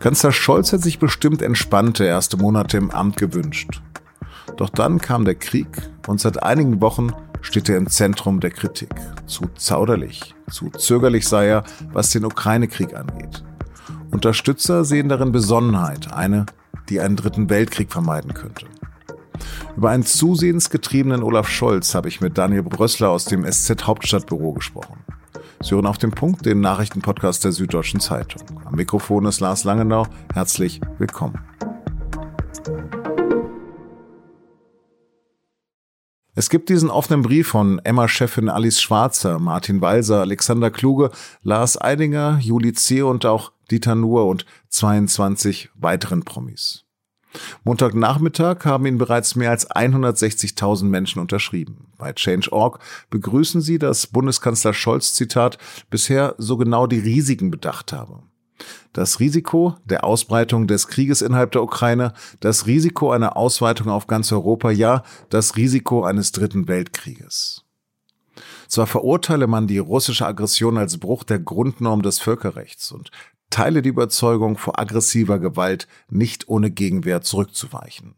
Kanzler Scholz hat sich bestimmt entspannte erste Monate im Amt gewünscht. Doch dann kam der Krieg und seit einigen Wochen steht er im Zentrum der Kritik. Zu zauderlich, zu zögerlich sei er, was den Ukraine-Krieg angeht. Unterstützer sehen darin Besonnenheit, eine, die einen dritten Weltkrieg vermeiden könnte. Über einen zusehends getriebenen Olaf Scholz habe ich mit Daniel Brössler aus dem SZ Hauptstadtbüro gesprochen. Sie hören auf den Punkt den Nachrichtenpodcast der Süddeutschen Zeitung. Am Mikrofon ist Lars Langenau. Herzlich willkommen. Es gibt diesen offenen Brief von Emma-Chefin Alice Schwarzer, Martin Walser, Alexander Kluge, Lars Eidinger, Juli Zehe und auch Dieter Nuhr und 22 weiteren Promis. Montagnachmittag haben ihn bereits mehr als 160.000 Menschen unterschrieben. Bei Change.org begrüßen sie, dass Bundeskanzler Scholz, Zitat, bisher so genau die Risiken bedacht habe. Das Risiko der Ausbreitung des Krieges innerhalb der Ukraine, das Risiko einer Ausweitung auf ganz Europa, ja, das Risiko eines dritten Weltkrieges. Zwar verurteile man die russische Aggression als Bruch der Grundnorm des Völkerrechts und teile die Überzeugung, vor aggressiver Gewalt nicht ohne Gegenwehr zurückzuweichen.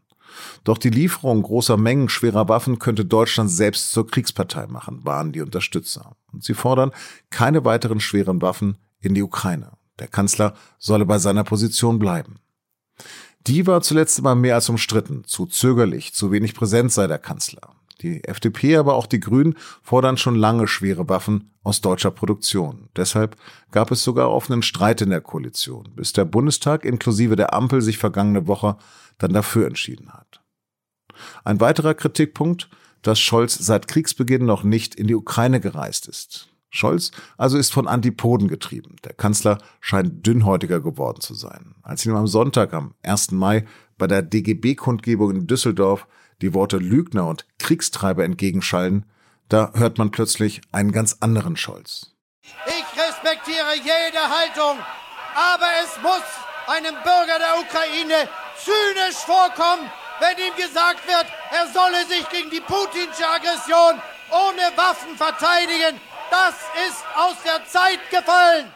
Doch die Lieferung großer Mengen schwerer Waffen könnte Deutschland selbst zur Kriegspartei machen, waren die Unterstützer. Und sie fordern keine weiteren schweren Waffen in die Ukraine. Der Kanzler solle bei seiner Position bleiben. Die war zuletzt immer mehr als umstritten, zu zögerlich, zu wenig präsent sei der Kanzler. Die FDP, aber auch die Grünen fordern schon lange schwere Waffen aus deutscher Produktion. Deshalb gab es sogar offenen Streit in der Koalition, bis der Bundestag inklusive der Ampel sich vergangene Woche dann dafür entschieden hat. Ein weiterer Kritikpunkt, dass Scholz seit Kriegsbeginn noch nicht in die Ukraine gereist ist. Scholz also ist von Antipoden getrieben. Der Kanzler scheint dünnhäutiger geworden zu sein. Als ihm am Sonntag, am 1. Mai, bei der DGB-Kundgebung in Düsseldorf die Worte Lügner und Kriegstreiber entgegenschallen, da hört man plötzlich einen ganz anderen Scholz. Ich respektiere jede Haltung, aber es muss einem Bürger der Ukraine zynisch vorkommen, wenn ihm gesagt wird, er solle sich gegen die putinsche Aggression ohne Waffen verteidigen. Das ist aus der Zeit gefallen.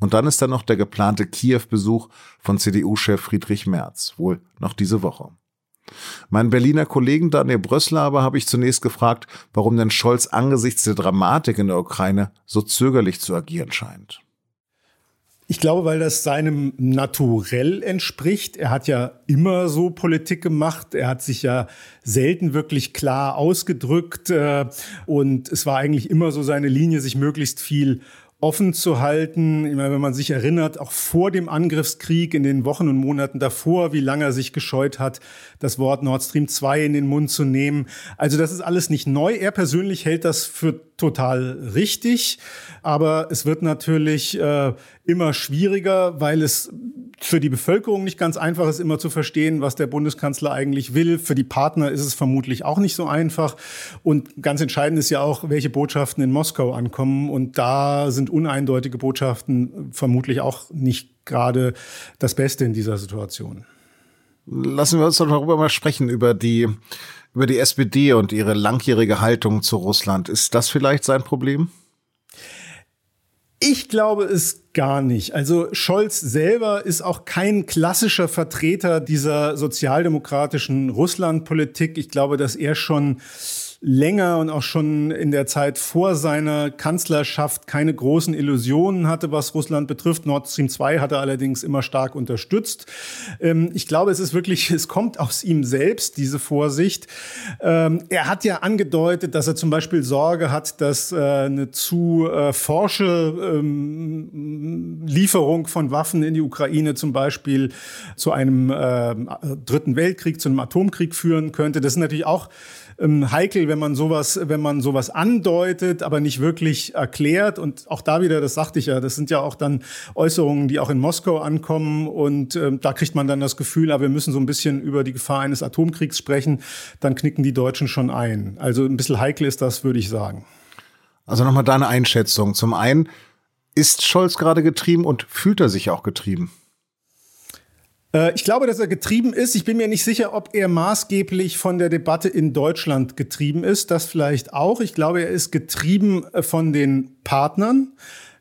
Und dann ist da noch der geplante Kiew-Besuch von CDU-Chef Friedrich Merz, wohl noch diese Woche. Meinen Berliner Kollegen Daniel Brössler aber habe ich zunächst gefragt, warum denn Scholz angesichts der Dramatik in der Ukraine so zögerlich zu agieren scheint. Ich glaube, weil das seinem Naturell entspricht. Er hat ja immer so Politik gemacht. Er hat sich ja selten wirklich klar ausgedrückt. Äh, und es war eigentlich immer so seine Linie, sich möglichst viel offen zu halten. Ich meine, wenn man sich erinnert, auch vor dem Angriffskrieg in den Wochen und Monaten davor, wie lange er sich gescheut hat, das Wort Nord Stream 2 in den Mund zu nehmen. Also das ist alles nicht neu. Er persönlich hält das für total richtig. Aber es wird natürlich äh, immer schwieriger, weil es für die Bevölkerung nicht ganz einfach ist, immer zu verstehen, was der Bundeskanzler eigentlich will. Für die Partner ist es vermutlich auch nicht so einfach. Und ganz entscheidend ist ja auch, welche Botschaften in Moskau ankommen. Und da sind uneindeutige Botschaften vermutlich auch nicht gerade das Beste in dieser Situation. Lassen wir uns doch darüber mal sprechen, über die, über die SPD und ihre langjährige Haltung zu Russland. Ist das vielleicht sein Problem? Ich glaube es gar nicht. Also Scholz selber ist auch kein klassischer Vertreter dieser sozialdemokratischen Russlandpolitik. Ich glaube, dass er schon länger und auch schon in der Zeit vor seiner Kanzlerschaft keine großen Illusionen hatte, was Russland betrifft. Nord Stream 2 hat er allerdings immer stark unterstützt. Ähm, ich glaube, es ist wirklich, es kommt aus ihm selbst, diese Vorsicht. Ähm, er hat ja angedeutet, dass er zum Beispiel Sorge hat, dass äh, eine zu äh, forsche ähm, Lieferung von Waffen in die Ukraine zum Beispiel zu einem äh, dritten Weltkrieg, zu einem Atomkrieg führen könnte. Das ist natürlich auch ähm, heikel, wenn man sowas, wenn man sowas andeutet, aber nicht wirklich erklärt. Und auch da wieder, das sagte ich ja, das sind ja auch dann Äußerungen, die auch in Moskau ankommen. Und ähm, da kriegt man dann das Gefühl, aber wir müssen so ein bisschen über die Gefahr eines Atomkriegs sprechen. Dann knicken die Deutschen schon ein. Also ein bisschen heikel ist das, würde ich sagen. Also nochmal deine Einschätzung. Zum einen, ist Scholz gerade getrieben und fühlt er sich auch getrieben? Äh, ich glaube, dass er getrieben ist. Ich bin mir nicht sicher, ob er maßgeblich von der Debatte in Deutschland getrieben ist. Das vielleicht auch. Ich glaube, er ist getrieben äh, von den Partnern.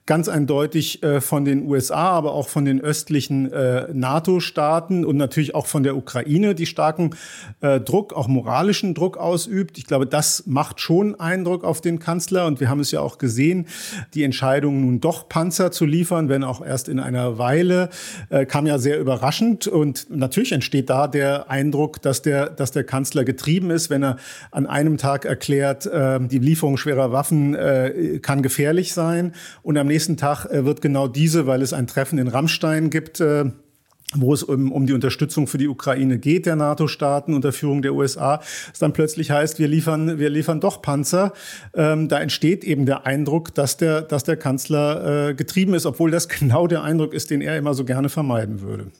Ganz eindeutig äh, von den USA, aber auch von den östlichen äh, NATO-Staaten und natürlich auch von der Ukraine, die starken äh, Druck, auch moralischen Druck ausübt. Ich glaube, das macht schon Eindruck auf den Kanzler. Und wir haben es ja auch gesehen, die Entscheidung nun doch Panzer zu liefern, wenn auch erst in einer Weile, äh, kam ja sehr überraschend. Und natürlich entsteht da der Eindruck, dass der, dass der Kanzler getrieben ist, wenn er an einem Tag erklärt, äh, die Lieferung schwerer Waffen äh, kann gefährlich sein. Und am nächsten nächsten Tag äh, wird genau diese, weil es ein Treffen in Rammstein gibt, äh, wo es um, um die Unterstützung für die Ukraine geht, der NATO-Staaten unter Führung der USA, es dann plötzlich heißt, wir liefern, wir liefern doch Panzer. Ähm, da entsteht eben der Eindruck, dass der, dass der Kanzler äh, getrieben ist, obwohl das genau der Eindruck ist, den er immer so gerne vermeiden würde.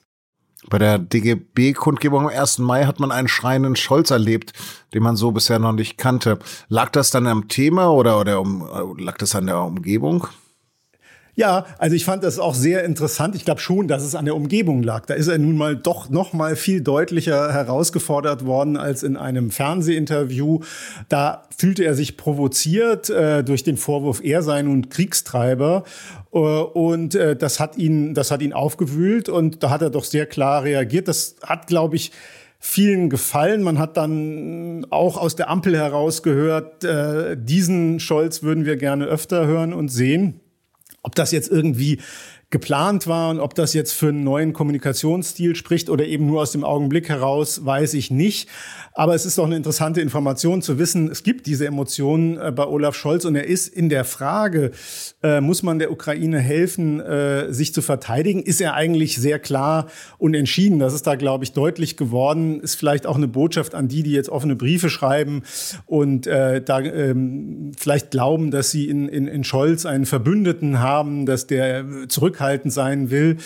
Bei der DGB-Kundgebung am 1. Mai hat man einen schreienden Scholz erlebt, den man so bisher noch nicht kannte. Lag das dann am Thema oder, oder um, lag das an der Umgebung? Ja, also ich fand das auch sehr interessant. Ich glaube schon, dass es an der Umgebung lag. Da ist er nun mal doch noch mal viel deutlicher herausgefordert worden als in einem Fernsehinterview. Da fühlte er sich provoziert äh, durch den Vorwurf, er sei nun Kriegstreiber. Äh, und äh, das hat ihn, das hat ihn aufgewühlt und da hat er doch sehr klar reagiert. Das hat, glaube ich, vielen gefallen. Man hat dann auch aus der Ampel heraus gehört, äh, diesen Scholz würden wir gerne öfter hören und sehen. Ob das jetzt irgendwie geplant war und ob das jetzt für einen neuen Kommunikationsstil spricht oder eben nur aus dem Augenblick heraus, weiß ich nicht. Aber es ist doch eine interessante Information zu wissen, es gibt diese Emotionen äh, bei Olaf Scholz und er ist in der Frage, äh, muss man der Ukraine helfen, äh, sich zu verteidigen, ist er eigentlich sehr klar und entschieden. Das ist da, glaube ich, deutlich geworden. Ist vielleicht auch eine Botschaft an die, die jetzt offene Briefe schreiben und äh, da ähm, vielleicht glauben, dass sie in, in, in Scholz einen Verbündeten haben, dass der zurück zurückhaltend sein will.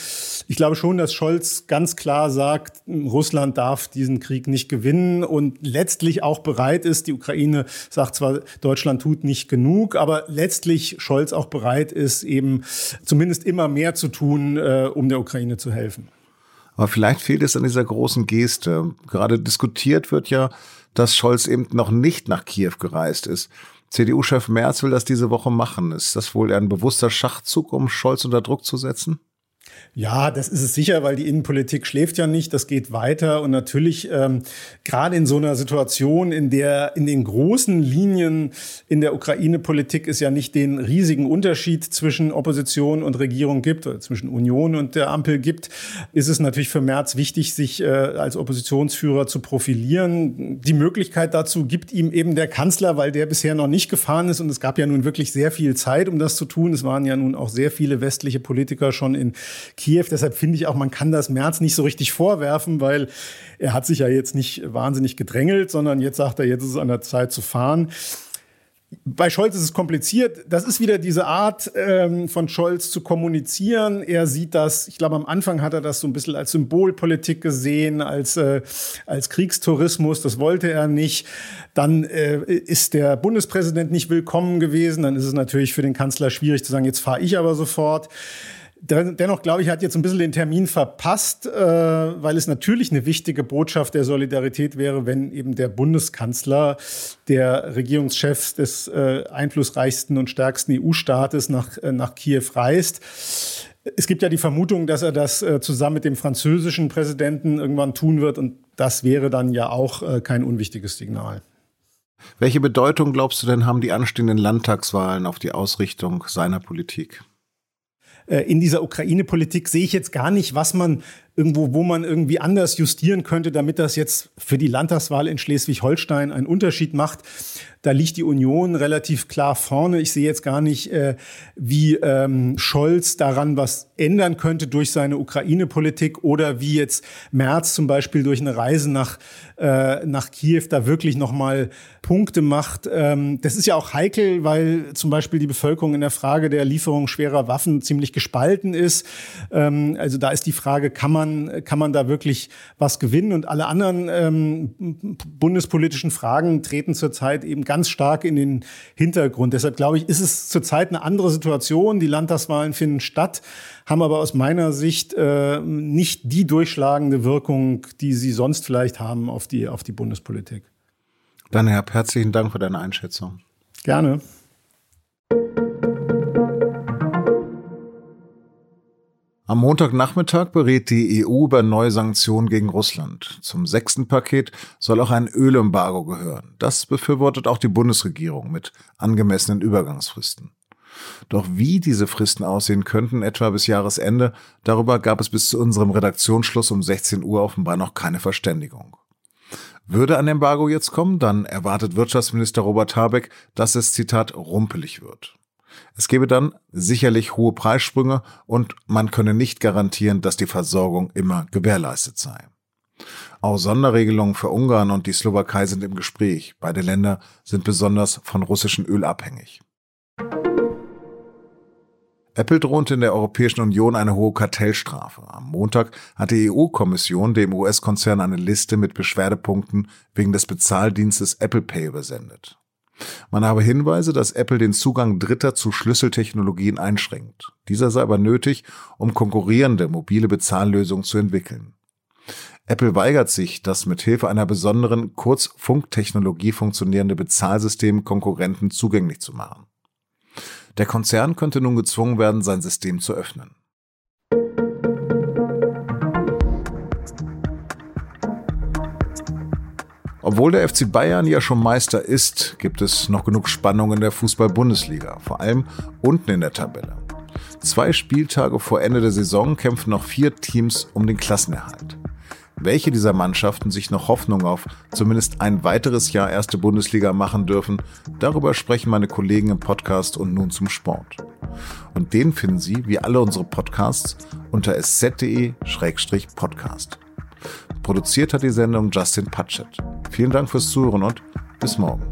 Ich glaube schon, dass Scholz ganz klar sagt, Russland darf diesen Krieg nicht gewinnen und letztlich auch bereit ist, die Ukraine sagt zwar, Deutschland tut nicht genug, aber letztlich Scholz auch bereit ist, eben zumindest immer mehr zu tun, äh, um der Ukraine zu helfen. Aber vielleicht fehlt es an dieser großen Geste. Gerade diskutiert wird ja, dass Scholz eben noch nicht nach Kiew gereist ist. CDU-Chef Merz will das diese Woche machen. Ist das wohl ein bewusster Schachzug, um Scholz unter Druck zu setzen? Ja, das ist es sicher, weil die Innenpolitik schläft ja nicht. Das geht weiter. Und natürlich, ähm, gerade in so einer Situation, in der in den großen Linien in der Ukraine-Politik es ja nicht den riesigen Unterschied zwischen Opposition und Regierung gibt, oder zwischen Union und der Ampel gibt, ist es natürlich für Merz wichtig, sich äh, als Oppositionsführer zu profilieren. Die Möglichkeit dazu gibt ihm eben der Kanzler, weil der bisher noch nicht gefahren ist. Und es gab ja nun wirklich sehr viel Zeit, um das zu tun. Es waren ja nun auch sehr viele westliche Politiker schon in Kiew. Deshalb finde ich auch, man kann das März nicht so richtig vorwerfen, weil er hat sich ja jetzt nicht wahnsinnig gedrängelt, sondern jetzt sagt er, jetzt ist es an der Zeit zu fahren. Bei Scholz ist es kompliziert. Das ist wieder diese Art ähm, von Scholz zu kommunizieren. Er sieht das, ich glaube, am Anfang hat er das so ein bisschen als Symbolpolitik gesehen, als, äh, als Kriegstourismus. Das wollte er nicht. Dann äh, ist der Bundespräsident nicht willkommen gewesen. Dann ist es natürlich für den Kanzler schwierig zu sagen, jetzt fahre ich aber sofort. Dennoch glaube ich, hat jetzt ein bisschen den Termin verpasst, äh, weil es natürlich eine wichtige Botschaft der Solidarität wäre, wenn eben der Bundeskanzler, der Regierungschef des äh, einflussreichsten und stärksten EU-Staates nach, äh, nach Kiew reist. Es gibt ja die Vermutung, dass er das zusammen mit dem französischen Präsidenten irgendwann tun wird und das wäre dann ja auch kein unwichtiges Signal. Welche Bedeutung glaubst du denn haben die anstehenden Landtagswahlen auf die Ausrichtung seiner Politik? Äh, in dieser Ukraine-Politik sehe ich jetzt gar nicht, was man irgendwo, wo man irgendwie anders justieren könnte, damit das jetzt für die Landtagswahl in Schleswig-Holstein einen Unterschied macht. Da liegt die Union relativ klar vorne. Ich sehe jetzt gar nicht, äh, wie ähm, Scholz daran was ändern könnte durch seine Ukraine-Politik oder wie jetzt Merz zum Beispiel durch eine Reise nach, äh, nach Kiew da wirklich nochmal Punkte macht. Ähm, das ist ja auch heikel, weil zum Beispiel die Bevölkerung in der Frage der Lieferung schwerer Waffen ziemlich gespalten ist. Ähm, also da ist die Frage, kann man man, kann man da wirklich was gewinnen? Und alle anderen ähm, bundespolitischen Fragen treten zurzeit eben ganz stark in den Hintergrund. Deshalb glaube ich, ist es zurzeit eine andere Situation. Die Landtagswahlen finden statt, haben aber aus meiner Sicht äh, nicht die durchschlagende Wirkung, die sie sonst vielleicht haben auf die, auf die Bundespolitik. Dann, Herr, herzlichen Dank für deine Einschätzung. Gerne. Am Montagnachmittag berät die EU über neue Sanktionen gegen Russland. Zum sechsten Paket soll auch ein Ölembargo gehören. Das befürwortet auch die Bundesregierung mit angemessenen Übergangsfristen. Doch wie diese Fristen aussehen könnten, etwa bis Jahresende, darüber gab es bis zu unserem Redaktionsschluss um 16 Uhr offenbar noch keine Verständigung. Würde ein Embargo jetzt kommen, dann erwartet Wirtschaftsminister Robert Habeck, dass es, Zitat, rumpelig wird. Es gebe dann sicherlich hohe Preissprünge und man könne nicht garantieren, dass die Versorgung immer gewährleistet sei. Auch Sonderregelungen für Ungarn und die Slowakei sind im Gespräch. Beide Länder sind besonders von russischem Öl abhängig. Apple droht in der Europäischen Union eine hohe Kartellstrafe. Am Montag hat die EU-Kommission dem US-Konzern eine Liste mit Beschwerdepunkten wegen des Bezahldienstes Apple Pay übersendet. Man habe Hinweise, dass Apple den Zugang Dritter zu Schlüsseltechnologien einschränkt. Dieser sei aber nötig, um konkurrierende mobile Bezahllösungen zu entwickeln. Apple weigert sich, das mit Hilfe einer besonderen Kurzfunktechnologie funktionierende Bezahlsystem Konkurrenten zugänglich zu machen. Der Konzern könnte nun gezwungen werden, sein System zu öffnen. Obwohl der FC Bayern ja schon Meister ist, gibt es noch genug Spannung in der Fußball-Bundesliga, vor allem unten in der Tabelle. Zwei Spieltage vor Ende der Saison kämpfen noch vier Teams um den Klassenerhalt. Welche dieser Mannschaften sich noch Hoffnung auf zumindest ein weiteres Jahr erste Bundesliga machen dürfen, darüber sprechen meine Kollegen im Podcast und nun zum Sport. Und den finden Sie, wie alle unsere Podcasts, unter sz.de-podcast. Produziert hat die Sendung Justin Patchett. Vielen Dank fürs Zuhören und bis morgen.